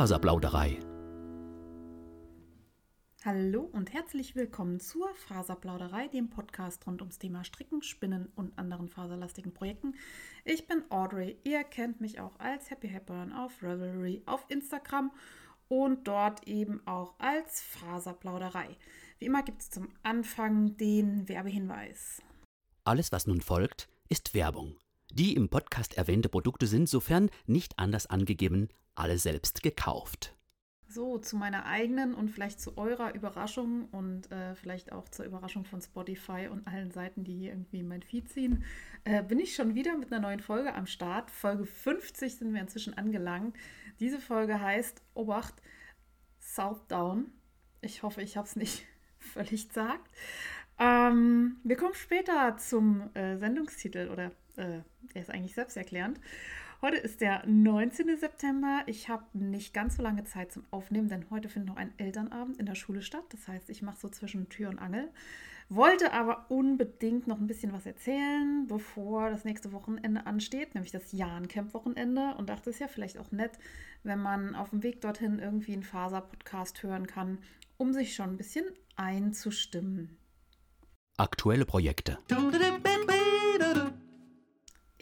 Faserplauderei. Hallo und herzlich willkommen zur Faserplauderei, dem Podcast rund ums Thema Stricken, Spinnen und anderen faserlastigen Projekten. Ich bin Audrey, ihr kennt mich auch als Happy Happern auf Revelry, auf Instagram und dort eben auch als Faserplauderei. Wie immer gibt es zum Anfang den Werbehinweis. Alles, was nun folgt, ist Werbung. Die im Podcast erwähnte Produkte sind, sofern nicht anders angegeben, alle selbst gekauft. So, zu meiner eigenen und vielleicht zu eurer Überraschung und äh, vielleicht auch zur Überraschung von Spotify und allen Seiten, die hier irgendwie mein Feed ziehen, äh, bin ich schon wieder mit einer neuen Folge am Start. Folge 50 sind wir inzwischen angelangt. Diese Folge heißt Obacht Southdown. Ich hoffe, ich habe es nicht völlig gesagt. Ähm, wir kommen später zum äh, Sendungstitel oder äh, er ist eigentlich selbsterklärend. Heute ist der 19. September. Ich habe nicht ganz so lange Zeit zum Aufnehmen, denn heute findet noch ein Elternabend in der Schule statt. Das heißt, ich mache so zwischen Tür und Angel. Wollte aber unbedingt noch ein bisschen was erzählen, bevor das nächste Wochenende ansteht, nämlich das Jahrencamp-Wochenende. Und dachte, es ist ja vielleicht auch nett, wenn man auf dem Weg dorthin irgendwie einen Faser-Podcast hören kann, um sich schon ein bisschen einzustimmen. Aktuelle Projekte.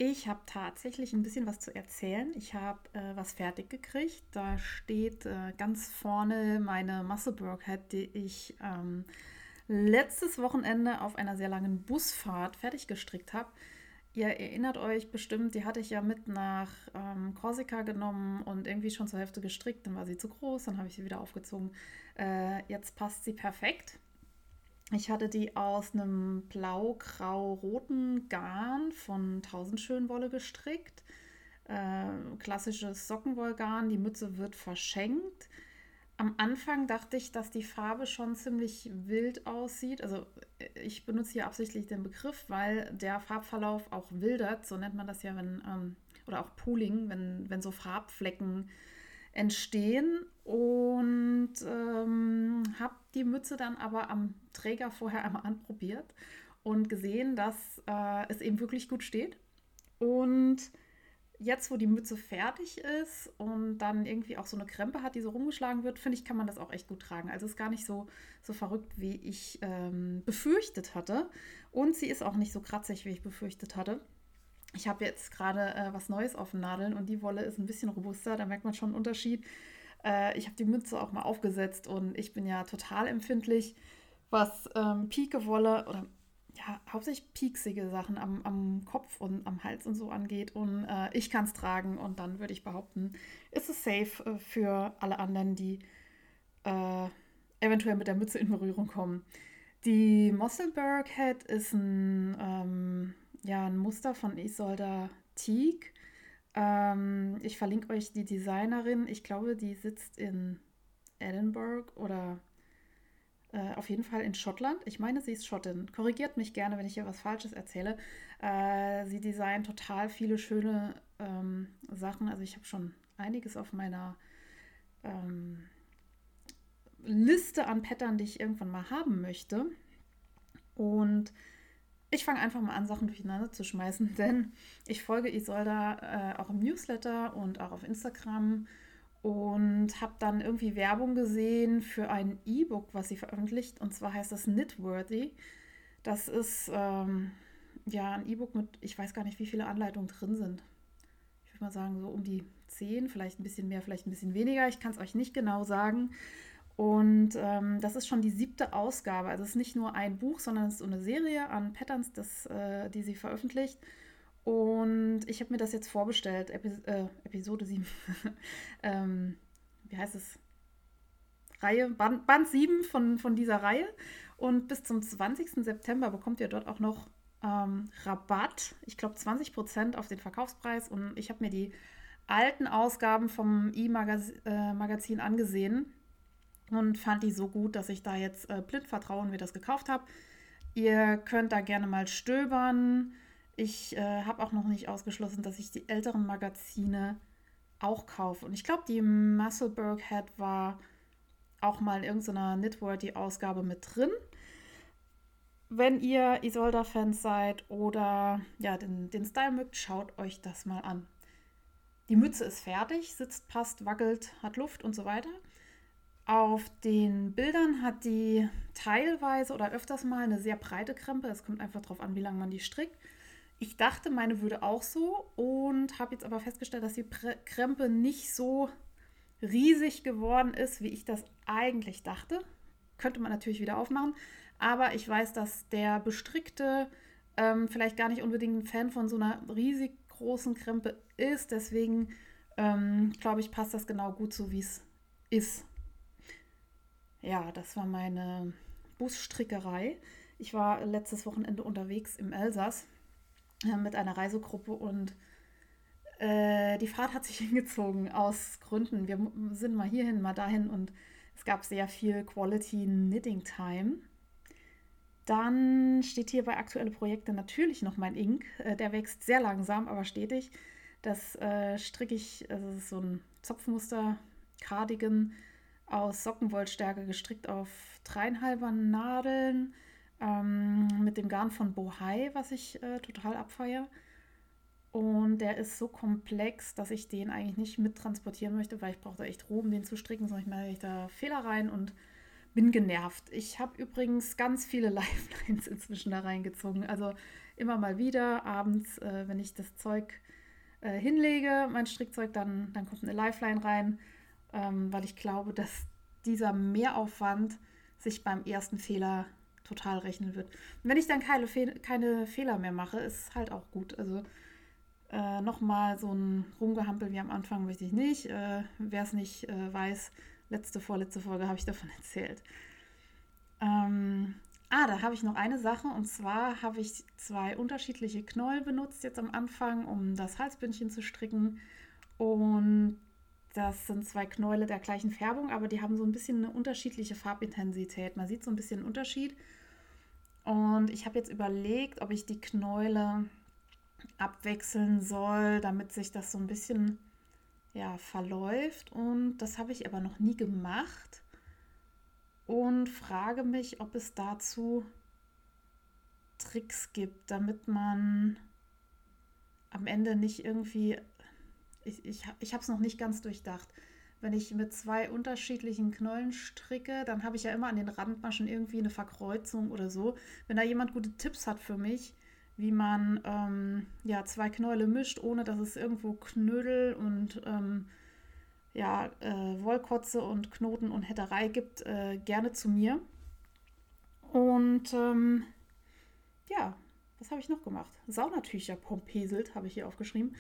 Ich habe tatsächlich ein bisschen was zu erzählen. Ich habe äh, was fertig gekriegt. Da steht äh, ganz vorne meine Musselburg Hat, die ich ähm, letztes Wochenende auf einer sehr langen Busfahrt fertig gestrickt habe. Ihr erinnert euch bestimmt, die hatte ich ja mit nach ähm, Korsika genommen und irgendwie schon zur Hälfte gestrickt. Dann war sie zu groß, dann habe ich sie wieder aufgezogen. Äh, jetzt passt sie perfekt. Ich hatte die aus einem blau-grau-roten Garn von Tausendschönwolle gestrickt. Äh, klassisches Sockenwollgarn. Die Mütze wird verschenkt. Am Anfang dachte ich, dass die Farbe schon ziemlich wild aussieht. Also ich benutze hier absichtlich den Begriff, weil der Farbverlauf auch wildert. So nennt man das ja, wenn, ähm, oder auch Pooling, wenn, wenn so Farbflecken entstehen und ähm, habe die Mütze dann aber am Träger vorher einmal anprobiert und gesehen, dass äh, es eben wirklich gut steht. Und jetzt, wo die Mütze fertig ist und dann irgendwie auch so eine Krempe hat, die so rumgeschlagen wird, finde ich, kann man das auch echt gut tragen. Also ist gar nicht so, so verrückt, wie ich ähm, befürchtet hatte. Und sie ist auch nicht so kratzig, wie ich befürchtet hatte. Ich habe jetzt gerade äh, was Neues auf den Nadeln und die Wolle ist ein bisschen robuster, da merkt man schon einen Unterschied. Äh, ich habe die Mütze auch mal aufgesetzt und ich bin ja total empfindlich, was ähm, Pike-Wolle oder ja, hauptsächlich pieksige Sachen am, am Kopf und am Hals und so angeht. Und äh, ich kann es tragen und dann würde ich behaupten, ist es safe äh, für alle anderen, die äh, eventuell mit der Mütze in Berührung kommen. Die Mosselberg Head ist ein ähm, ja, ein Muster von Isolda Teague. Ähm, ich verlinke euch die Designerin. Ich glaube, die sitzt in Edinburgh oder äh, auf jeden Fall in Schottland. Ich meine, sie ist Schottin. Korrigiert mich gerne, wenn ich hier was Falsches erzähle. Äh, sie designt total viele schöne ähm, Sachen. Also ich habe schon einiges auf meiner ähm, Liste an Pattern, die ich irgendwann mal haben möchte. Und ich fange einfach mal an, Sachen durcheinander zu schmeißen, denn ich folge Isolda äh, auch im Newsletter und auch auf Instagram und habe dann irgendwie Werbung gesehen für ein E-Book, was sie veröffentlicht. Und zwar heißt das Knitworthy. Das ist ähm, ja ein E-Book mit, ich weiß gar nicht, wie viele Anleitungen drin sind. Ich würde mal sagen, so um die zehn, vielleicht ein bisschen mehr, vielleicht ein bisschen weniger. Ich kann es euch nicht genau sagen. Und ähm, das ist schon die siebte Ausgabe. Also es ist nicht nur ein Buch, sondern es ist eine Serie an Patterns, das, äh, die sie veröffentlicht. Und ich habe mir das jetzt vorbestellt, Epi äh, Episode 7. ähm, wie heißt es? Reihe, Band, Band 7 von, von dieser Reihe. Und bis zum 20. September bekommt ihr dort auch noch ähm, Rabatt. Ich glaube 20% auf den Verkaufspreis. Und ich habe mir die alten Ausgaben vom E-Magazin äh, angesehen und fand die so gut, dass ich da jetzt äh, blind vertrauen mir das gekauft habe. Ihr könnt da gerne mal stöbern. Ich äh, habe auch noch nicht ausgeschlossen, dass ich die älteren Magazine auch kaufe. Und ich glaube, die Musselburg Head war auch mal in irgendeiner Knitworthy-Ausgabe mit drin. Wenn ihr Isolda-Fans seid oder ja, den, den Style mögt, schaut euch das mal an. die Mütze ist fertig, sitzt, passt, wackelt, hat Luft und so weiter. Auf den Bildern hat die teilweise oder öfters mal eine sehr breite Krempe. Es kommt einfach darauf an, wie lange man die strickt. Ich dachte, meine würde auch so und habe jetzt aber festgestellt, dass die Krempe nicht so riesig geworden ist, wie ich das eigentlich dachte. Könnte man natürlich wieder aufmachen, aber ich weiß, dass der Bestrickte ähm, vielleicht gar nicht unbedingt ein Fan von so einer riesig großen Krempe ist. Deswegen ähm, glaube ich, passt das genau gut so, wie es ist. Ja, das war meine Busstrickerei. Ich war letztes Wochenende unterwegs im Elsass äh, mit einer Reisegruppe und äh, die Fahrt hat sich hingezogen aus Gründen. Wir sind mal hierhin, mal dahin und es gab sehr viel Quality Knitting Time. Dann steht hier bei aktuelle Projekte natürlich noch mein Ink. Äh, der wächst sehr langsam, aber stetig. Das äh, stricke ich, also das ist so ein Zopfmuster Cardigan aus Sockenwollstärke gestrickt auf dreieinhalber Nadeln ähm, mit dem Garn von Bohai, was ich äh, total abfeiere. Und der ist so komplex, dass ich den eigentlich nicht mittransportieren möchte, weil ich brauche da echt Ruhe, um den zu stricken, sonst mache ich da Fehler rein und bin genervt. Ich habe übrigens ganz viele Lifelines inzwischen da reingezogen. Also immer mal wieder abends, äh, wenn ich das Zeug äh, hinlege, mein Strickzeug, dann, dann kommt eine Lifeline rein, ähm, weil ich glaube, dass dieser Mehraufwand sich beim ersten Fehler total rechnen wird. Und wenn ich dann keine, Fe keine Fehler mehr mache, ist halt auch gut. Also äh, nochmal so ein Rumgehampel wie am Anfang möchte ich nicht. Äh, Wer es nicht äh, weiß, letzte, vorletzte Folge habe ich davon erzählt. Ähm, ah, da habe ich noch eine Sache und zwar habe ich zwei unterschiedliche Knäuel benutzt jetzt am Anfang, um das Halsbündchen zu stricken. Und das sind zwei Knäule der gleichen Färbung, aber die haben so ein bisschen eine unterschiedliche Farbintensität. Man sieht so ein bisschen einen Unterschied. Und ich habe jetzt überlegt, ob ich die Knäule abwechseln soll, damit sich das so ein bisschen ja, verläuft. Und das habe ich aber noch nie gemacht. Und frage mich, ob es dazu Tricks gibt, damit man am Ende nicht irgendwie. Ich, ich, ich habe es noch nicht ganz durchdacht. Wenn ich mit zwei unterschiedlichen Knollen stricke, dann habe ich ja immer an den Randmaschen irgendwie eine Verkreuzung oder so. Wenn da jemand gute Tipps hat für mich, wie man ähm, ja, zwei Knäule mischt, ohne dass es irgendwo Knödel und ähm, ja, äh, Wollkotze und Knoten und Hetterei gibt, äh, gerne zu mir. Und ähm, ja, was habe ich noch gemacht? Saunatücher pompeselt, habe ich hier aufgeschrieben.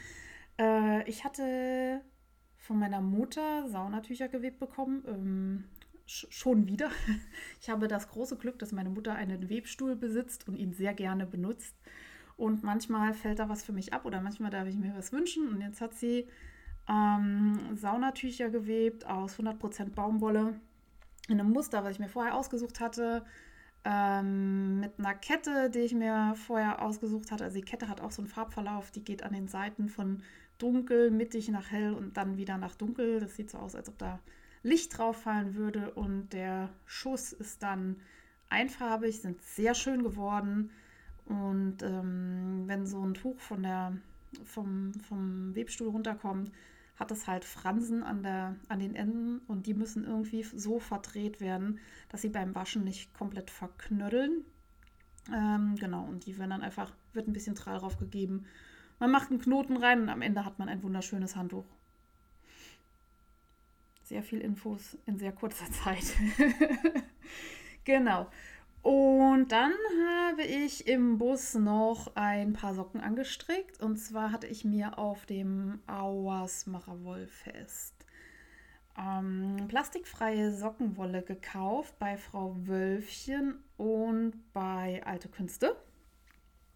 Äh, ich hatte von meiner Mutter Saunatücher gewebt bekommen. Ähm, schon wieder. Ich habe das große Glück, dass meine Mutter einen Webstuhl besitzt und ihn sehr gerne benutzt. Und manchmal fällt da was für mich ab oder manchmal darf ich mir was wünschen. Und jetzt hat sie ähm, Saunatücher gewebt aus 100% Baumwolle in einem Muster, was ich mir vorher ausgesucht hatte. Ähm, mit einer Kette, die ich mir vorher ausgesucht hatte. Also die Kette hat auch so einen Farbverlauf, die geht an den Seiten von dunkel, mittig nach hell und dann wieder nach dunkel. Das sieht so aus, als ob da Licht drauf fallen würde. Und der Schuss ist dann einfarbig, sind sehr schön geworden. Und ähm, wenn so ein Tuch von der, vom, vom Webstuhl runterkommt, hat es halt Fransen an, der, an den Enden und die müssen irgendwie so verdreht werden, dass sie beim Waschen nicht komplett verknödeln. Ähm, genau, und die werden dann einfach, wird ein bisschen Trall drauf gegeben. Man macht einen Knoten rein und am Ende hat man ein wunderschönes Handtuch. Sehr viel Infos in sehr kurzer Zeit. genau. Und dann habe ich im Bus noch ein paar Socken angestrickt. Und zwar hatte ich mir auf dem Auersmacher Wollfest ähm, plastikfreie Sockenwolle gekauft bei Frau Wölfchen und bei Alte Künste.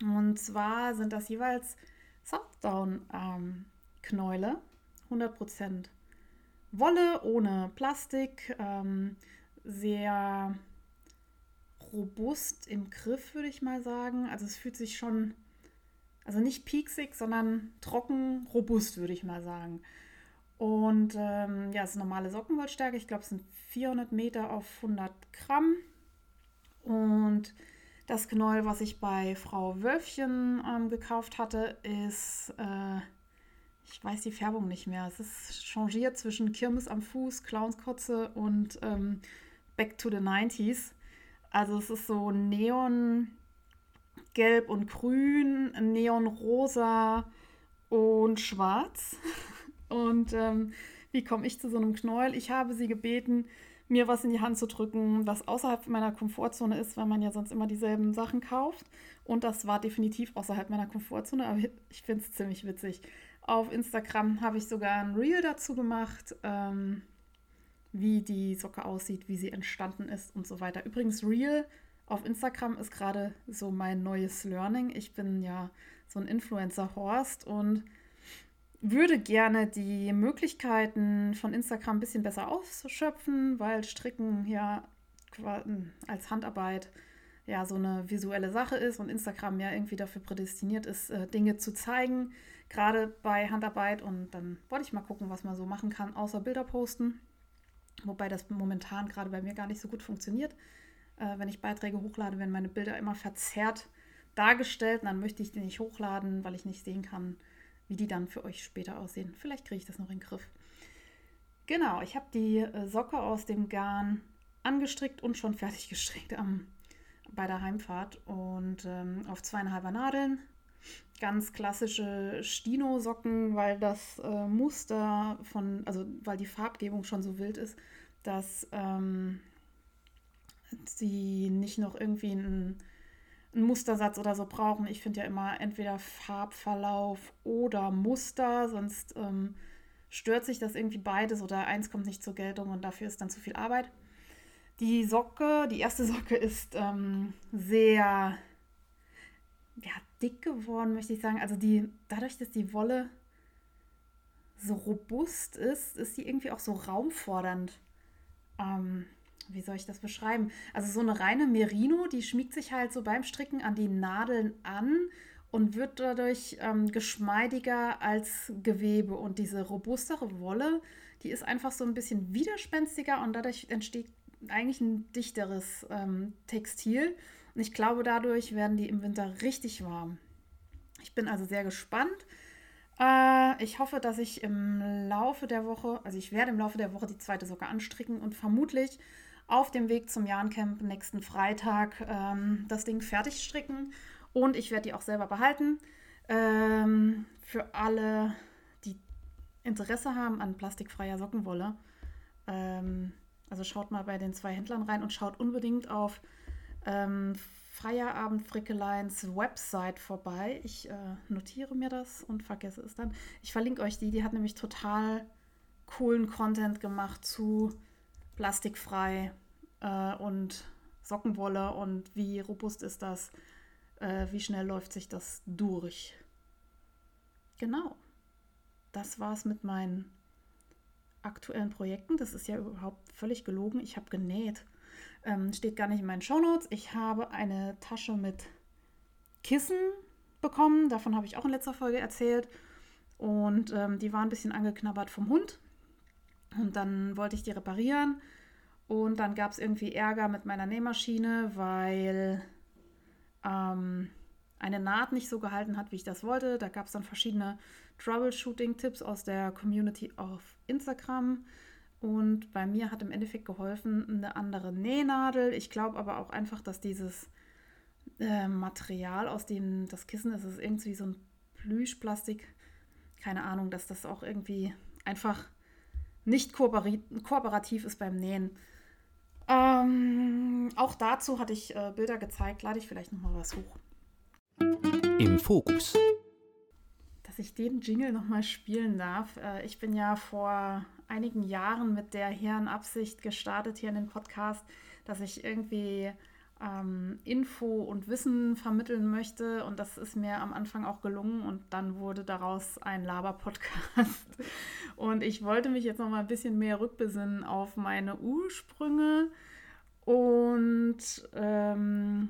Und zwar sind das jeweils Softdown-Knäule, ähm, 100% Wolle ohne Plastik, ähm, sehr robust im Griff, würde ich mal sagen. Also es fühlt sich schon, also nicht pieksig, sondern trocken, robust, würde ich mal sagen. Und ähm, ja, es ist normale Sockenwollstärke. Ich glaube, es sind 400 Meter auf 100 Gramm. Und das Knäuel, was ich bei Frau Wölfchen ähm, gekauft hatte, ist, äh, ich weiß die Färbung nicht mehr. Es ist changiert zwischen Kirmes am Fuß, Clownskotze und ähm, Back to the 90s. Also es ist so neongelb und grün, neonrosa und schwarz. Und ähm, wie komme ich zu so einem Knäuel? Ich habe sie gebeten, mir was in die Hand zu drücken, was außerhalb meiner Komfortzone ist, weil man ja sonst immer dieselben Sachen kauft. Und das war definitiv außerhalb meiner Komfortzone, aber ich finde es ziemlich witzig. Auf Instagram habe ich sogar ein Reel dazu gemacht, ähm, wie die Socke aussieht, wie sie entstanden ist und so weiter. Übrigens, Reel auf Instagram ist gerade so mein neues Learning. Ich bin ja so ein Influencer-Horst und würde gerne die Möglichkeiten von Instagram ein bisschen besser ausschöpfen, weil Stricken ja als Handarbeit ja so eine visuelle Sache ist und Instagram ja irgendwie dafür prädestiniert ist, äh, Dinge zu zeigen, gerade bei Handarbeit. Und dann wollte ich mal gucken, was man so machen kann, außer Bilder posten. Wobei das momentan gerade bei mir gar nicht so gut funktioniert. Äh, wenn ich Beiträge hochlade, werden meine Bilder immer verzerrt dargestellt. Und dann möchte ich die nicht hochladen, weil ich nicht sehen kann, wie die dann für euch später aussehen. Vielleicht kriege ich das noch in den Griff. Genau, ich habe die äh, Socke aus dem Garn angestrickt und schon fertig gestrickt am, bei der Heimfahrt und ähm, auf zweieinhalber Nadeln. Ganz klassische Stino-Socken, weil das äh, Muster von, also weil die Farbgebung schon so wild ist, dass ähm, sie nicht noch irgendwie ein einen Mustersatz oder so brauchen. Ich finde ja immer entweder Farbverlauf oder Muster, sonst ähm, stört sich das irgendwie beides oder eins kommt nicht zur Geltung und dafür ist dann zu viel Arbeit. Die Socke, die erste Socke ist ähm, sehr ja, dick geworden, möchte ich sagen. Also die, dadurch, dass die Wolle so robust ist, ist sie irgendwie auch so raumfordernd. Ähm, wie soll ich das beschreiben? Also so eine reine Merino, die schmiegt sich halt so beim Stricken an die Nadeln an und wird dadurch ähm, geschmeidiger als Gewebe. Und diese robustere Wolle, die ist einfach so ein bisschen widerspenstiger und dadurch entsteht eigentlich ein dichteres ähm, Textil. Und ich glaube, dadurch werden die im Winter richtig warm. Ich bin also sehr gespannt. Äh, ich hoffe, dass ich im Laufe der Woche, also ich werde im Laufe der Woche die zweite Socke anstricken und vermutlich auf dem Weg zum Jahrencamp nächsten Freitag ähm, das Ding fertig stricken und ich werde die auch selber behalten. Ähm, für alle, die Interesse haben an plastikfreier Sockenwolle. Ähm, also schaut mal bei den zwei Händlern rein und schaut unbedingt auf ähm, Feierabend Frickeleins Website vorbei. Ich äh, notiere mir das und vergesse es dann. Ich verlinke euch die. Die hat nämlich total coolen Content gemacht zu plastikfrei äh, und Sockenwolle und wie robust ist das, äh, wie schnell läuft sich das durch. Genau, das war es mit meinen aktuellen Projekten. Das ist ja überhaupt völlig gelogen. Ich habe genäht. Ähm, steht gar nicht in meinen Shownotes. Ich habe eine Tasche mit Kissen bekommen. Davon habe ich auch in letzter Folge erzählt. Und ähm, die war ein bisschen angeknabbert vom Hund. Und dann wollte ich die reparieren. Und dann gab es irgendwie Ärger mit meiner Nähmaschine, weil ähm, eine Naht nicht so gehalten hat, wie ich das wollte. Da gab es dann verschiedene Troubleshooting-Tipps aus der Community auf Instagram. Und bei mir hat im Endeffekt geholfen eine andere Nähnadel. Ich glaube aber auch einfach, dass dieses äh, Material, aus dem das Kissen ist, ist irgendwie so ein Plüschplastik. Keine Ahnung, dass das auch irgendwie einfach nicht kooperativ ist beim Nähen. Ähm, auch dazu hatte ich äh, Bilder gezeigt. Lade ich vielleicht noch mal was hoch. Im Fokus. Dass ich den Jingle noch mal spielen darf. Äh, ich bin ja vor einigen Jahren mit der hehren Absicht gestartet hier in den Podcast, dass ich irgendwie ähm, Info und Wissen vermitteln möchte. Und das ist mir am Anfang auch gelungen. Und dann wurde daraus ein Laber-Podcast. Und ich wollte mich jetzt noch mal ein bisschen mehr rückbesinnen auf meine Ursprünge. Und ähm,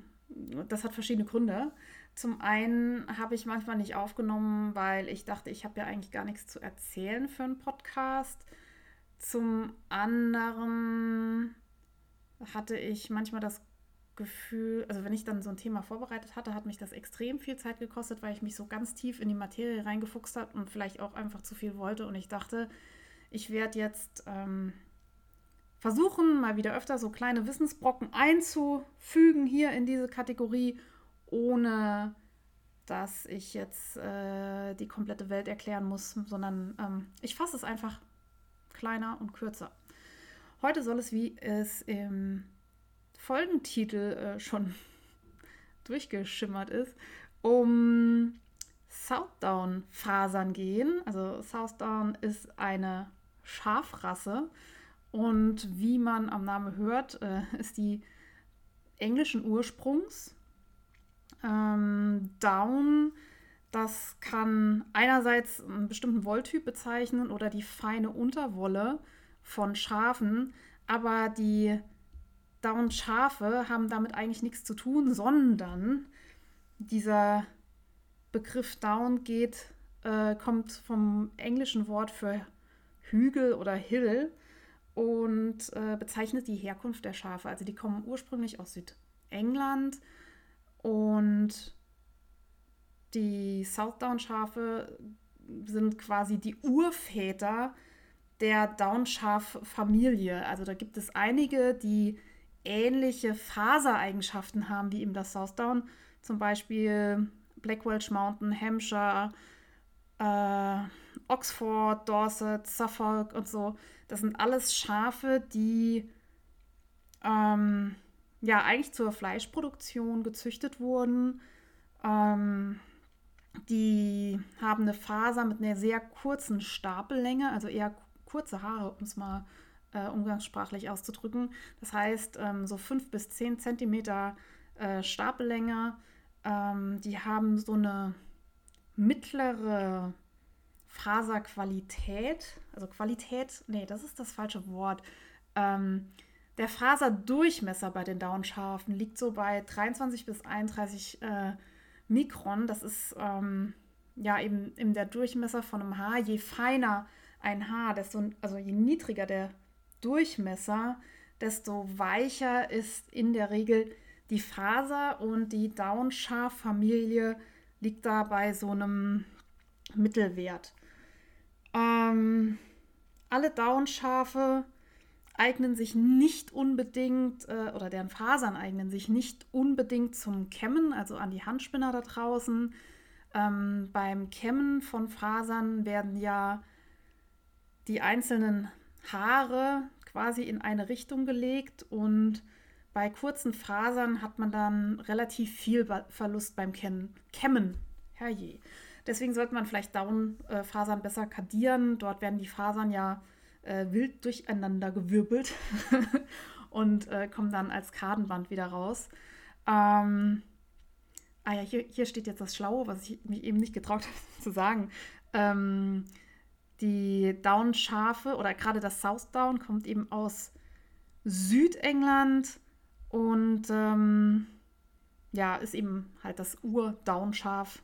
das hat verschiedene Gründe. Zum einen habe ich manchmal nicht aufgenommen, weil ich dachte, ich habe ja eigentlich gar nichts zu erzählen für einen Podcast. Zum anderen hatte ich manchmal das Gefühl, also wenn ich dann so ein Thema vorbereitet hatte, hat mich das extrem viel Zeit gekostet, weil ich mich so ganz tief in die Materie reingefuchst habe und vielleicht auch einfach zu viel wollte. Und ich dachte, ich werde jetzt ähm, versuchen, mal wieder öfter so kleine Wissensbrocken einzufügen hier in diese Kategorie, ohne dass ich jetzt äh, die komplette Welt erklären muss, sondern ähm, ich fasse es einfach kleiner und kürzer. Heute soll es, wie es im Folgentitel äh, schon durchgeschimmert ist, um Southdown-Fasern gehen. Also Southdown ist eine Schafrasse und wie man am Namen hört, äh, ist die englischen Ursprungs. Ähm, Down, das kann einerseits einen bestimmten Wolltyp bezeichnen oder die feine Unterwolle von Schafen, aber die Down-Schafe haben damit eigentlich nichts zu tun, sondern dieser Begriff Down geht, äh, kommt vom englischen Wort für Hügel oder Hill und äh, bezeichnet die Herkunft der Schafe. Also die kommen ursprünglich aus Südengland und die Southdown-Schafe sind quasi die Urväter der Downschaf-Familie. Also da gibt es einige, die ähnliche Fasereigenschaften haben wie eben das Southdown. Zum Beispiel Black Welsh Mountain, Hampshire, äh, Oxford, Dorset, Suffolk und so. Das sind alles Schafe, die ähm, ja eigentlich zur Fleischproduktion gezüchtet wurden. Ähm, die haben eine Faser mit einer sehr kurzen Stapellänge, also eher kurze Haare, um es mal äh, umgangssprachlich auszudrücken. Das heißt, ähm, so fünf bis zehn Zentimeter äh, Stapellänge. Ähm, die haben so eine mittlere Faserqualität, also Qualität, nee, das ist das falsche Wort. Ähm, der Faserdurchmesser bei den Downschafen liegt so bei 23 bis 31 äh, Mikron. Das ist ähm, ja eben, eben der Durchmesser von einem Haar. Je feiner ein Haar, desto, also je niedriger der Durchmesser, desto weicher ist in der Regel die Faser und die Downschaf-Familie liegt da bei so einem Mittelwert. Ähm, alle Downschafe eignen sich nicht unbedingt, äh, oder deren Fasern eignen sich nicht unbedingt zum Kämmen, also an die Handspinner da draußen. Ähm, beim Kämmen von Fasern werden ja die einzelnen Haare quasi in eine Richtung gelegt und bei kurzen Fasern hat man dann relativ viel Verlust beim Kämmen. Herrje. Deswegen sollte man vielleicht Down-Fasern besser kadieren. Dort werden die Fasern ja äh, wild durcheinander gewirbelt und äh, kommen dann als Kadenband wieder raus. Ähm, ah ja, hier, hier steht jetzt das Schlaue, was ich mich eben nicht getraut habe zu sagen. Ähm, die Down-Schafe oder gerade das South Down kommt eben aus Südengland und ähm, ja, ist eben halt das Ur-Down-Schaf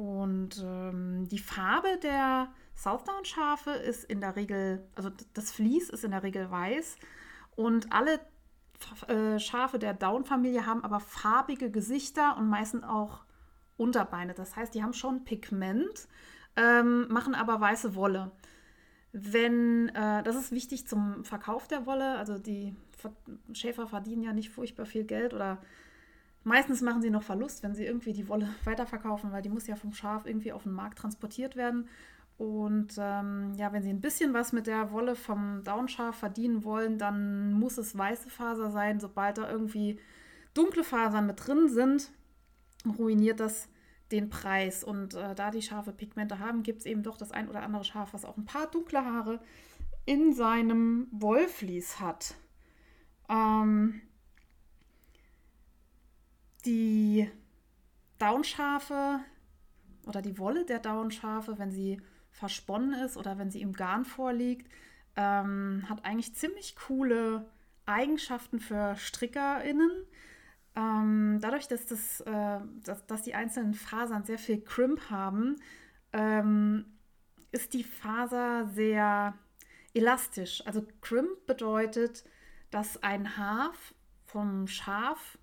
und ähm, die Farbe der Southdown-Schafe ist in der Regel, also das Vlies ist in der Regel weiß. Und alle äh, Schafe der Down-Familie haben aber farbige Gesichter und meistens auch Unterbeine. Das heißt, die haben schon Pigment, ähm, machen aber weiße Wolle. Wenn, äh, das ist wichtig zum Verkauf der Wolle, also die Schäfer verdienen ja nicht furchtbar viel Geld oder Meistens machen sie noch Verlust, wenn sie irgendwie die Wolle weiterverkaufen, weil die muss ja vom Schaf irgendwie auf den Markt transportiert werden. Und ähm, ja, wenn sie ein bisschen was mit der Wolle vom Downschaf verdienen wollen, dann muss es weiße Faser sein. Sobald da irgendwie dunkle Fasern mit drin sind, ruiniert das den Preis. Und äh, da die Schafe Pigmente haben, gibt es eben doch das ein oder andere Schaf, was auch ein paar dunkle Haare in seinem Wollvlies hat. Ähm, die Downschafe oder die Wolle der Downschafe, wenn sie versponnen ist oder wenn sie im Garn vorliegt, ähm, hat eigentlich ziemlich coole Eigenschaften für StrickerInnen. Dadurch, dass, das, äh, dass, dass, die einzelnen Fasern sehr viel Crimp haben, ähm, ist die Faser sehr elastisch. Also Crimp bedeutet, dass ein Haar vom Schaf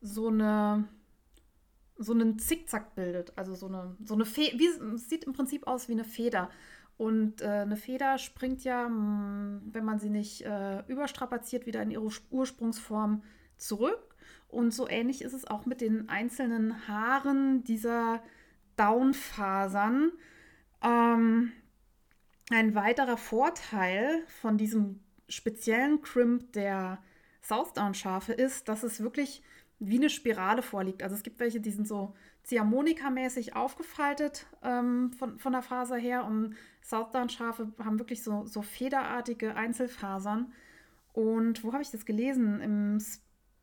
so eine so einen Zickzack bildet. Also so eine, so eine Feder, sieht im Prinzip aus wie eine Feder. Und äh, eine Feder springt ja, wenn man sie nicht äh, überstrapaziert, wieder in ihre Ursprungsform zurück. Und so ähnlich ist es auch mit den einzelnen Haaren dieser Downfasern. Ähm, ein weiterer Vorteil von diesem speziellen Crimp der Southdown-Schafe ist, dass es wirklich wie eine Spirale vorliegt. Also es gibt welche, die sind so Ziehharmonika-mäßig aufgefaltet ähm, von, von der Faser her und Southdown-Schafe haben wirklich so, so federartige Einzelfasern. Und wo habe ich das gelesen? Im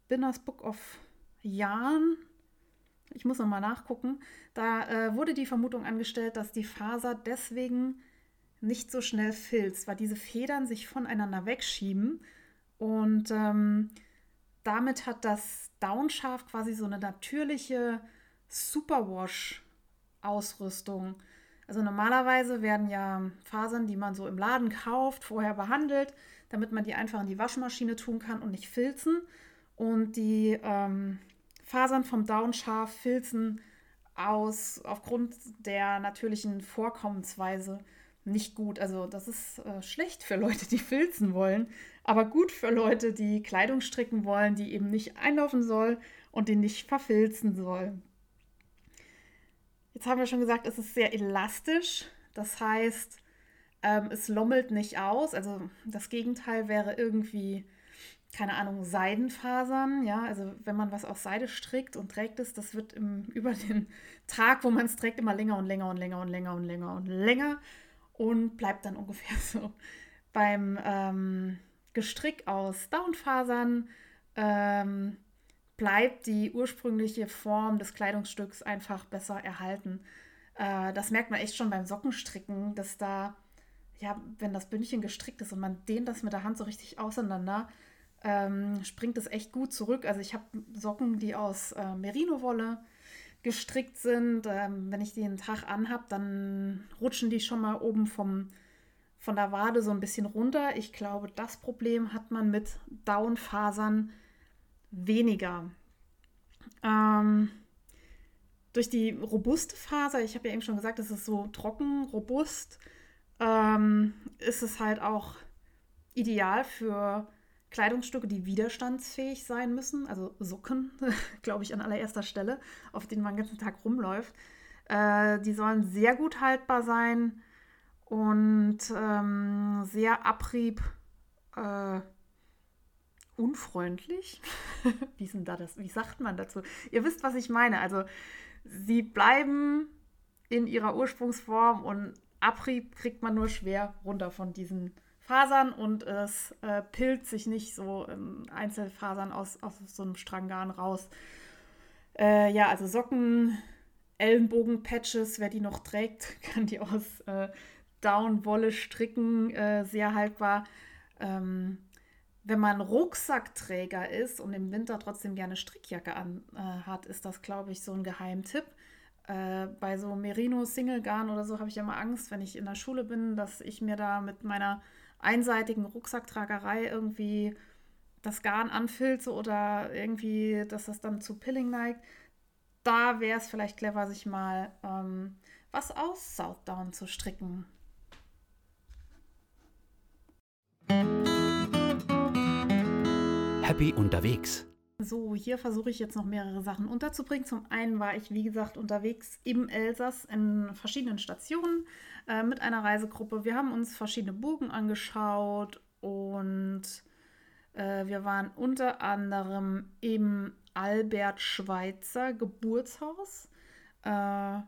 Spinners Book of Yarn. Ich muss nochmal nachgucken. Da äh, wurde die Vermutung angestellt, dass die Faser deswegen nicht so schnell filzt, weil diese Federn sich voneinander wegschieben. Und ähm, damit hat das Downschaf quasi so eine natürliche Superwash-Ausrüstung. Also normalerweise werden ja Fasern, die man so im Laden kauft, vorher behandelt, damit man die einfach in die Waschmaschine tun kann und nicht filzen. Und die ähm, Fasern vom Downschaf filzen aus aufgrund der natürlichen Vorkommensweise nicht gut. Also das ist äh, schlecht für Leute, die filzen wollen, aber gut für Leute, die Kleidung stricken wollen, die eben nicht einlaufen soll und die nicht verfilzen soll. Jetzt haben wir schon gesagt, es ist sehr elastisch. Das heißt, ähm, es lommelt nicht aus. Also das Gegenteil wäre irgendwie, keine Ahnung, Seidenfasern. Ja, also wenn man was aus Seide strickt und trägt es, das wird im, über den Tag, wo man es trägt, immer länger und länger und länger und länger und länger und länger und bleibt dann ungefähr so. Beim ähm, Gestrick aus Downfasern ähm, bleibt die ursprüngliche Form des Kleidungsstücks einfach besser erhalten. Äh, das merkt man echt schon beim Sockenstricken, dass da, ja, wenn das Bündchen gestrickt ist und man dehnt das mit der Hand so richtig auseinander, ähm, springt es echt gut zurück. Also ich habe Socken, die aus äh, Merino-Wolle gestrickt sind. Ähm, wenn ich die einen Tag anhab, dann rutschen die schon mal oben vom, von der Wade so ein bisschen runter. Ich glaube, das Problem hat man mit Downfasern weniger. Ähm, durch die robuste Faser, ich habe ja eben schon gesagt, es ist so trocken, robust, ähm, ist es halt auch ideal für Kleidungsstücke, die widerstandsfähig sein müssen, also Socken, glaube ich, an allererster Stelle, auf denen man den ganzen Tag rumläuft. Äh, die sollen sehr gut haltbar sein und ähm, sehr abrieb äh, unfreundlich. wie denn da das? Wie sagt man dazu? Ihr wisst, was ich meine. Also sie bleiben in ihrer Ursprungsform und Abrieb kriegt man nur schwer runter von diesen Fasern und es äh, pilzt sich nicht so in Einzelfasern aus, aus so einem Stranggarn raus. Äh, ja, also Socken, Ellenbogen-Patches, wer die noch trägt, kann die aus äh, Downwolle stricken, äh, sehr haltbar. Ähm, wenn man Rucksackträger ist und im Winter trotzdem gerne Strickjacke an äh, hat, ist das, glaube ich, so ein Geheimtipp. Äh, bei so Merino Single Garn oder so habe ich immer Angst, wenn ich in der Schule bin, dass ich mir da mit meiner einseitigen Rucksacktragerei irgendwie das Garn anfilze oder irgendwie, dass das dann zu Pilling neigt. Da wäre es vielleicht clever, sich mal ähm, was aus Southdown zu stricken. Happy unterwegs. So, hier versuche ich jetzt noch mehrere Sachen unterzubringen. Zum einen war ich, wie gesagt, unterwegs im Elsass in verschiedenen Stationen äh, mit einer Reisegruppe. Wir haben uns verschiedene Burgen angeschaut und äh, wir waren unter anderem im Albert Schweitzer Geburtshaus. Äh,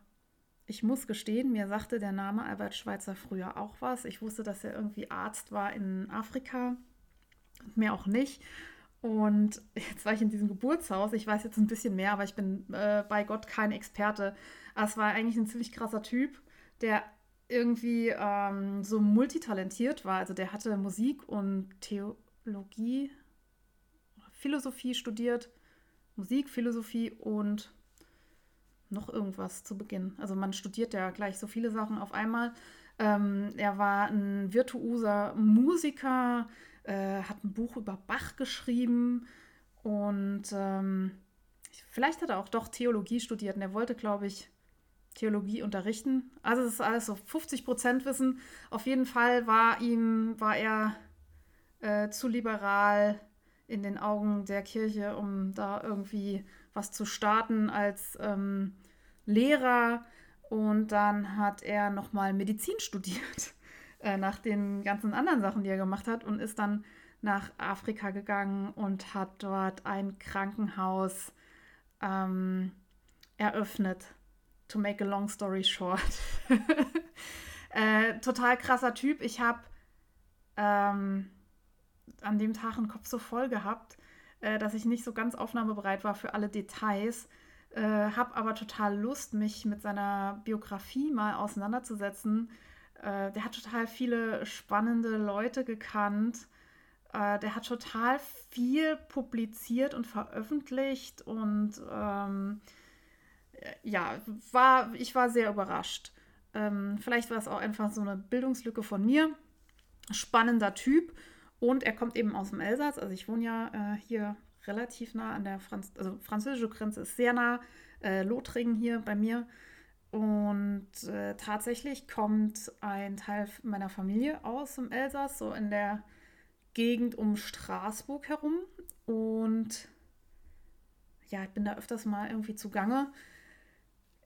ich muss gestehen, mir sagte der Name Albert Schweitzer früher auch was. Ich wusste, dass er irgendwie Arzt war in Afrika. Mehr auch nicht. Und jetzt war ich in diesem Geburtshaus. Ich weiß jetzt ein bisschen mehr, aber ich bin äh, bei Gott kein Experte. Es war eigentlich ein ziemlich krasser Typ, der irgendwie ähm, so multitalentiert war. Also der hatte Musik und Theologie, Philosophie studiert, Musik, Philosophie und noch irgendwas zu Beginn. Also man studiert ja gleich so viele Sachen auf einmal. Ähm, er war ein virtuoser Musiker, äh, hat ein Buch über Bach geschrieben und ähm, vielleicht hat er auch doch Theologie studiert und er wollte, glaube ich, Theologie unterrichten. Also es ist alles so 50 Prozent Wissen. Auf jeden Fall war ihm, war er äh, zu liberal in den Augen der Kirche, um da irgendwie was zu starten als ähm, Lehrer. Und dann hat er nochmal Medizin studiert, äh, nach den ganzen anderen Sachen, die er gemacht hat, und ist dann nach Afrika gegangen und hat dort ein Krankenhaus ähm, eröffnet. To make a long story short. äh, total krasser Typ. Ich habe ähm, an dem Tag einen Kopf so voll gehabt, äh, dass ich nicht so ganz aufnahmebereit war für alle Details. Äh, habe aber total Lust, mich mit seiner Biografie mal auseinanderzusetzen. Äh, der hat total viele spannende Leute gekannt. Äh, der hat total viel publiziert und veröffentlicht und ähm, ja, war, ich war sehr überrascht. Ähm, vielleicht war es auch einfach so eine Bildungslücke von mir. Spannender Typ und er kommt eben aus dem Elsass. Also ich wohne ja äh, hier relativ nah an der Franz also französische Grenze, ist sehr nah. Äh, Lothringen hier bei mir. Und äh, tatsächlich kommt ein Teil meiner Familie aus dem Elsass, so in der Gegend um Straßburg herum. Und ja, ich bin da öfters mal irgendwie zugange.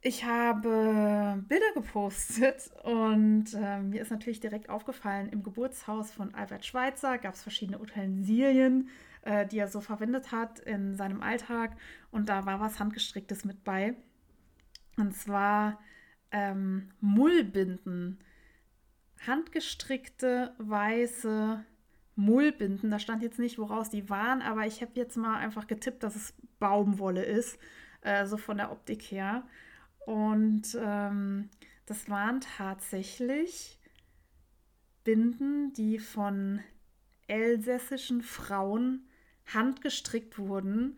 Ich habe Bilder gepostet und äh, mir ist natürlich direkt aufgefallen, im Geburtshaus von Albert Schweitzer gab es verschiedene Utensilien, äh, die er so verwendet hat in seinem Alltag und da war was Handgestricktes mit bei. Und zwar ähm, Mullbinden. Handgestrickte weiße Mullbinden. Da stand jetzt nicht, woraus die waren, aber ich habe jetzt mal einfach getippt, dass es Baumwolle ist, äh, so von der Optik her. Und ähm, das waren tatsächlich Binden, die von elsässischen Frauen handgestrickt wurden,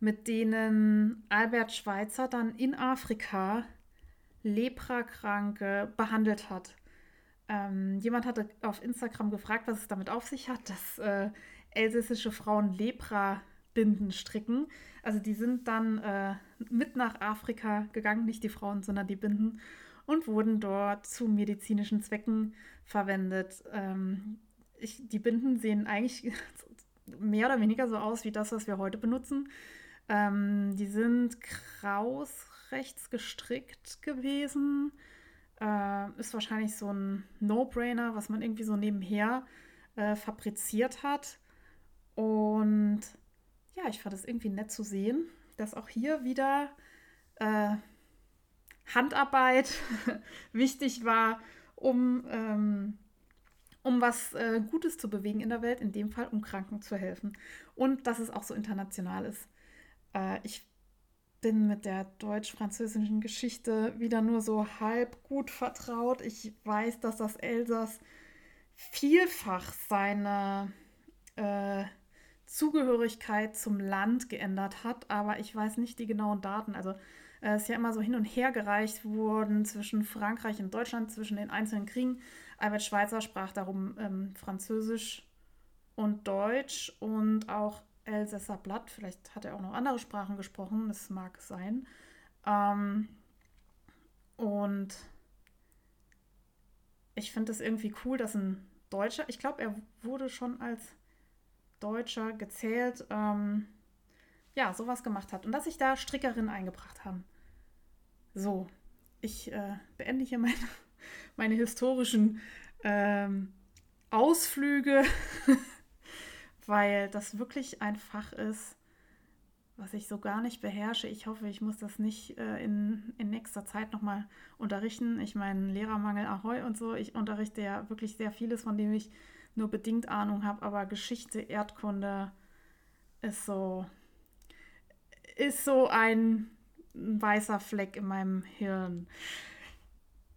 mit denen Albert Schweitzer dann in Afrika Leprakranke behandelt hat. Ähm, jemand hatte auf Instagram gefragt, was es damit auf sich hat, dass äh, elsässische Frauen Lepra Binden stricken. Also die sind dann äh, mit nach Afrika gegangen, nicht die Frauen, sondern die Binden und wurden dort zu medizinischen Zwecken verwendet. Ähm, ich, die Binden sehen eigentlich mehr oder weniger so aus wie das, was wir heute benutzen. Ähm, die sind kraus rechts gestrickt gewesen. Äh, ist wahrscheinlich so ein No-Brainer, was man irgendwie so nebenher äh, fabriziert hat. Und ja, ich fand es irgendwie nett zu sehen, dass auch hier wieder äh, Handarbeit wichtig war, um, ähm, um was äh, Gutes zu bewegen in der Welt, in dem Fall um Kranken zu helfen. Und dass es auch so international ist. Äh, ich bin mit der deutsch-französischen Geschichte wieder nur so halb gut vertraut. Ich weiß, dass das Elsass vielfach seine äh, Zugehörigkeit zum Land geändert hat, aber ich weiß nicht die genauen Daten. Also äh, es ist ja immer so hin und her gereicht worden zwischen Frankreich und Deutschland, zwischen den einzelnen Kriegen. Albert Schweitzer sprach darum ähm, Französisch und Deutsch und auch Elsässer Blatt. Vielleicht hat er auch noch andere Sprachen gesprochen, das mag sein. Ähm, und ich finde es irgendwie cool, dass ein Deutscher, ich glaube, er wurde schon als Deutscher gezählt, ähm, ja, sowas gemacht hat. Und dass sich da Strickerinnen eingebracht haben. So, ich äh, beende hier meine, meine historischen ähm, Ausflüge, weil das wirklich ein Fach ist, was ich so gar nicht beherrsche. Ich hoffe, ich muss das nicht äh, in, in nächster Zeit nochmal unterrichten. Ich meine, Lehrermangel Ahoi und so. Ich unterrichte ja wirklich sehr vieles, von dem ich nur bedingt Ahnung habe, aber Geschichte, Erdkunde ist so, ist so ein weißer Fleck in meinem Hirn.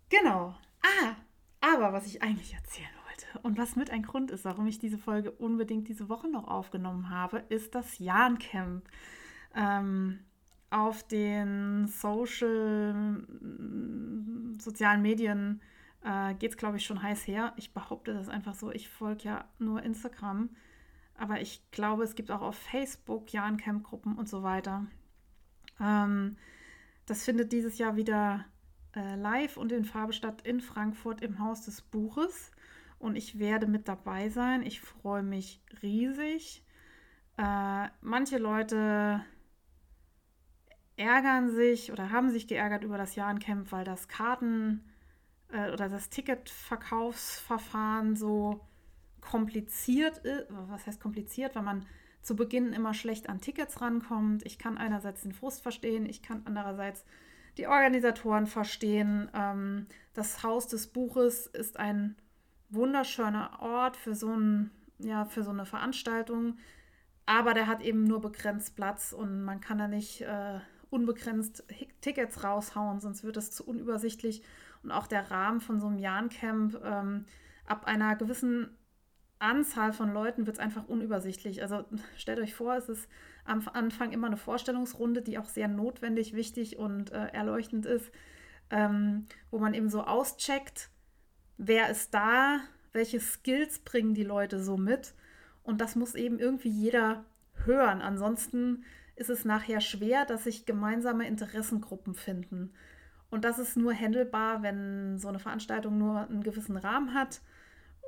Genau. Ah, aber was ich eigentlich erzählen und was mit ein Grund ist, warum ich diese Folge unbedingt diese Woche noch aufgenommen habe, ist das Jan Camp. Ähm, auf den Social, sozialen Medien äh, geht es, glaube ich, schon heiß her. Ich behaupte das einfach so. Ich folge ja nur Instagram. Aber ich glaube, es gibt auch auf Facebook Jahrencamp-Gruppen und so weiter. Ähm, das findet dieses Jahr wieder äh, live und in Farbe statt in Frankfurt im Haus des Buches. Und ich werde mit dabei sein. Ich freue mich riesig. Äh, manche Leute ärgern sich oder haben sich geärgert über das Jahrencamp, weil das Karten äh, oder das Ticketverkaufsverfahren so kompliziert ist. Was heißt kompliziert? Weil man zu Beginn immer schlecht an Tickets rankommt. Ich kann einerseits den Frust verstehen, ich kann andererseits die Organisatoren verstehen. Ähm, das Haus des Buches ist ein wunderschöner Ort für so, ein, ja, für so eine Veranstaltung, aber der hat eben nur begrenzt Platz und man kann da nicht äh, unbegrenzt Tickets raushauen, sonst wird es zu unübersichtlich. Und auch der Rahmen von so einem Jahrencamp ähm, ab einer gewissen Anzahl von Leuten wird es einfach unübersichtlich. Also stellt euch vor, es ist am Anfang immer eine Vorstellungsrunde, die auch sehr notwendig, wichtig und äh, erleuchtend ist, ähm, wo man eben so auscheckt, wer ist da, welche Skills bringen die Leute so mit. Und das muss eben irgendwie jeder hören. Ansonsten ist es nachher schwer, dass sich gemeinsame Interessengruppen finden. Und das ist nur händelbar, wenn so eine Veranstaltung nur einen gewissen Rahmen hat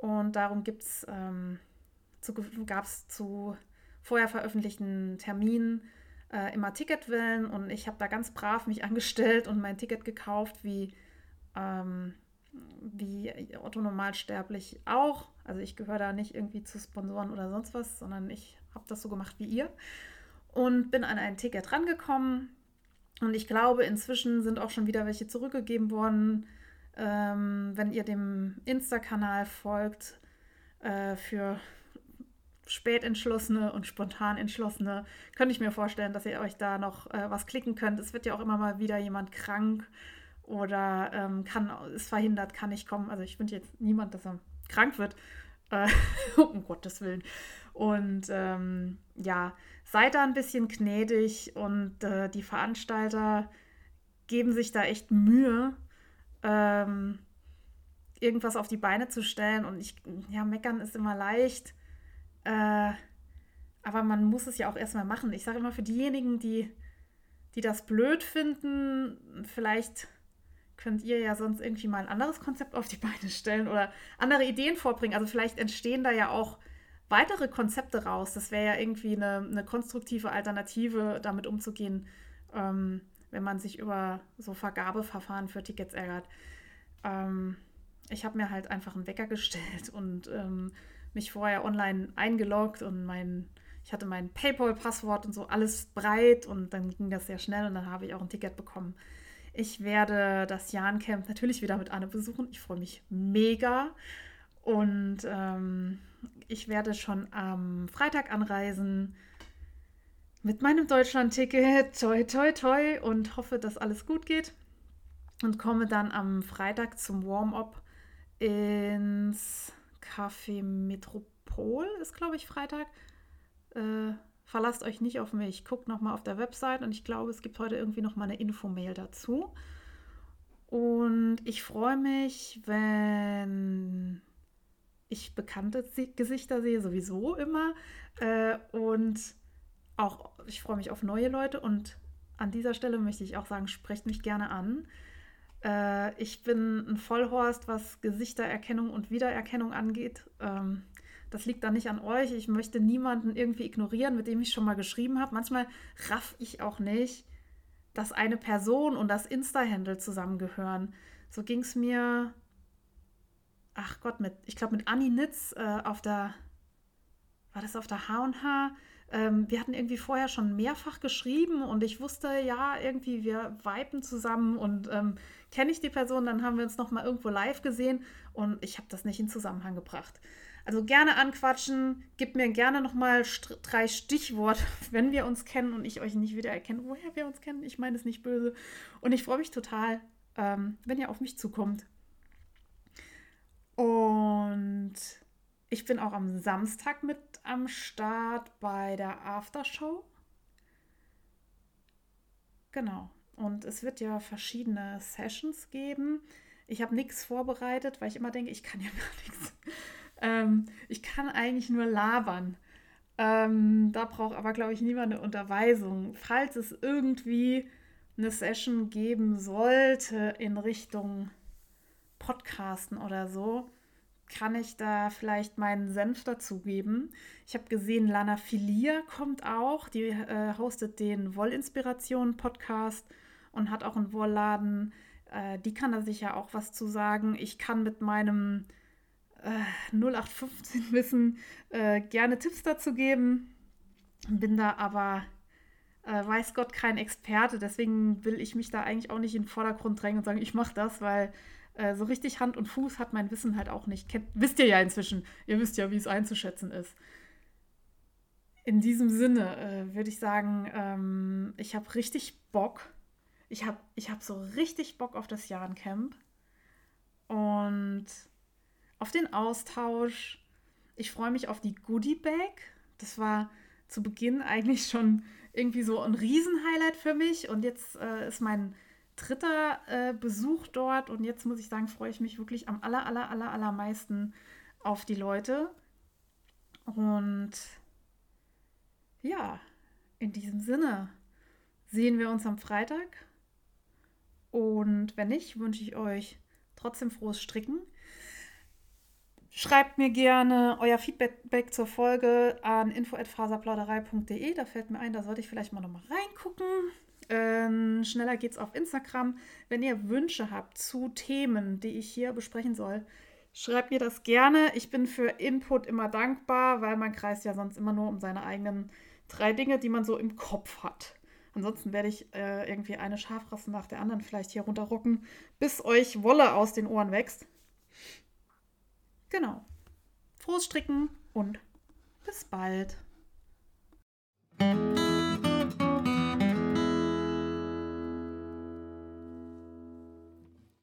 und darum ähm, gab es zu vorher veröffentlichten Terminen äh, immer Ticketwellen und ich habe da ganz brav mich angestellt und mein Ticket gekauft, wie, ähm, wie Otto Normalsterblich auch. Also ich gehöre da nicht irgendwie zu Sponsoren oder sonst was, sondern ich habe das so gemacht wie ihr und bin an ein Ticket rangekommen. Und ich glaube, inzwischen sind auch schon wieder welche zurückgegeben worden. Ähm, wenn ihr dem Insta-Kanal folgt, äh, für spät entschlossene und spontan entschlossene, könnte ich mir vorstellen, dass ihr euch da noch äh, was klicken könnt. Es wird ja auch immer mal wieder jemand krank oder ähm, kann, ist verhindert, kann nicht kommen. Also ich wünsche jetzt niemand, dass er krank wird. Äh, um Gottes Willen. Und ähm, ja, seid da ein bisschen gnädig und äh, die Veranstalter geben sich da echt Mühe, ähm, irgendwas auf die Beine zu stellen. Und ich, ja, meckern ist immer leicht. Äh, aber man muss es ja auch erstmal machen. Ich sage immer, für diejenigen, die, die das blöd finden, vielleicht könnt ihr ja sonst irgendwie mal ein anderes Konzept auf die Beine stellen oder andere Ideen vorbringen. Also vielleicht entstehen da ja auch weitere Konzepte raus. Das wäre ja irgendwie eine, eine, konstruktive Alternative, damit umzugehen. Ähm, wenn man sich über so Vergabeverfahren für Tickets ärgert. Ähm, ich habe mir halt einfach einen Wecker gestellt und ähm, mich vorher online eingeloggt und mein, ich hatte mein PayPal-Passwort und so alles breit und dann ging das sehr schnell und dann habe ich auch ein Ticket bekommen. Ich werde das Jahrencamp natürlich wieder mit Anne besuchen. Ich freue mich mega. Und ähm, ich werde schon am Freitag anreisen mit meinem Deutschland-Ticket, toi, toi, toi, und hoffe, dass alles gut geht. Und komme dann am Freitag zum Warm-up ins Café Metropol, ist glaube ich Freitag. Äh, verlasst euch nicht auf mich. Guckt nochmal auf der Website und ich glaube, es gibt heute irgendwie nochmal eine Infomail dazu. Und ich freue mich, wenn ich bekannte Gesichter sehe, sowieso immer. Äh, und auch, ich freue mich auf neue Leute und an dieser Stelle möchte ich auch sagen, sprecht mich gerne an. Äh, ich bin ein Vollhorst, was Gesichtererkennung und Wiedererkennung angeht. Das liegt dann nicht an euch. Ich möchte niemanden irgendwie ignorieren, mit dem ich schon mal geschrieben habe. Manchmal raff ich auch nicht, dass eine Person und das Insta-Handle zusammengehören. So ging es mir, ach Gott, mit, ich glaube mit Anni Nitz äh, auf der, war das auf der H&H? ähm, wir hatten irgendwie vorher schon mehrfach geschrieben und ich wusste, ja, irgendwie wir viben zusammen und ähm, kenne ich die Person, dann haben wir uns noch mal irgendwo live gesehen und ich habe das nicht in Zusammenhang gebracht. Also gerne anquatschen, gib mir gerne noch mal st drei Stichworte, wenn wir uns kennen und ich euch nicht wiedererkenne, woher wir uns kennen. Ich meine es nicht böse und ich freue mich total, ähm, wenn ihr auf mich zukommt. Und ich bin auch am Samstag mit am Start bei der Aftershow. Genau. Und es wird ja verschiedene Sessions geben. Ich habe nichts vorbereitet, weil ich immer denke, ich kann ja gar nichts. Ähm, ich kann eigentlich nur labern. Ähm, da braucht aber, glaube ich, niemand eine Unterweisung. Falls es irgendwie eine Session geben sollte in Richtung Podcasten oder so, kann ich da vielleicht meinen Senf dazugeben. Ich habe gesehen, Lana Filia kommt auch. Die äh, hostet den Wollinspiration-Podcast und hat auch einen Wollladen. Äh, die kann da sicher auch was zu sagen. Ich kann mit meinem äh, 0815-Wissen äh, gerne Tipps dazu geben. Bin da aber, äh, weiß Gott, kein Experte. Deswegen will ich mich da eigentlich auch nicht in den Vordergrund drängen und sagen, ich mache das, weil äh, so richtig Hand und Fuß hat mein Wissen halt auch nicht. Kennt, wisst ihr ja inzwischen. Ihr wisst ja, wie es einzuschätzen ist. In diesem Sinne äh, würde ich sagen, ähm, ich habe richtig Bock. Ich habe ich hab so richtig Bock auf das Jahrencamp. Und auf den Austausch. Ich freue mich auf die Goodie Bag. Das war zu Beginn eigentlich schon irgendwie so ein Riesenhighlight für mich. Und jetzt äh, ist mein dritter äh, Besuch dort. Und jetzt muss ich sagen, freue ich mich wirklich am aller, aller, aller, allermeisten auf die Leute. Und ja, in diesem Sinne sehen wir uns am Freitag. Und wenn nicht, wünsche ich euch trotzdem frohes Stricken. Schreibt mir gerne euer Feedback zur Folge an info.faserplauderei.de. Da fällt mir ein, da sollte ich vielleicht mal nochmal reingucken. Ähm, schneller geht's auf Instagram. Wenn ihr Wünsche habt zu Themen, die ich hier besprechen soll, schreibt mir das gerne. Ich bin für Input immer dankbar, weil man kreist ja sonst immer nur um seine eigenen drei Dinge, die man so im Kopf hat. Ansonsten werde ich äh, irgendwie eine Schafrasse nach der anderen vielleicht hier runterrocken, bis euch Wolle aus den Ohren wächst. Genau. Frohes Stricken und bis bald.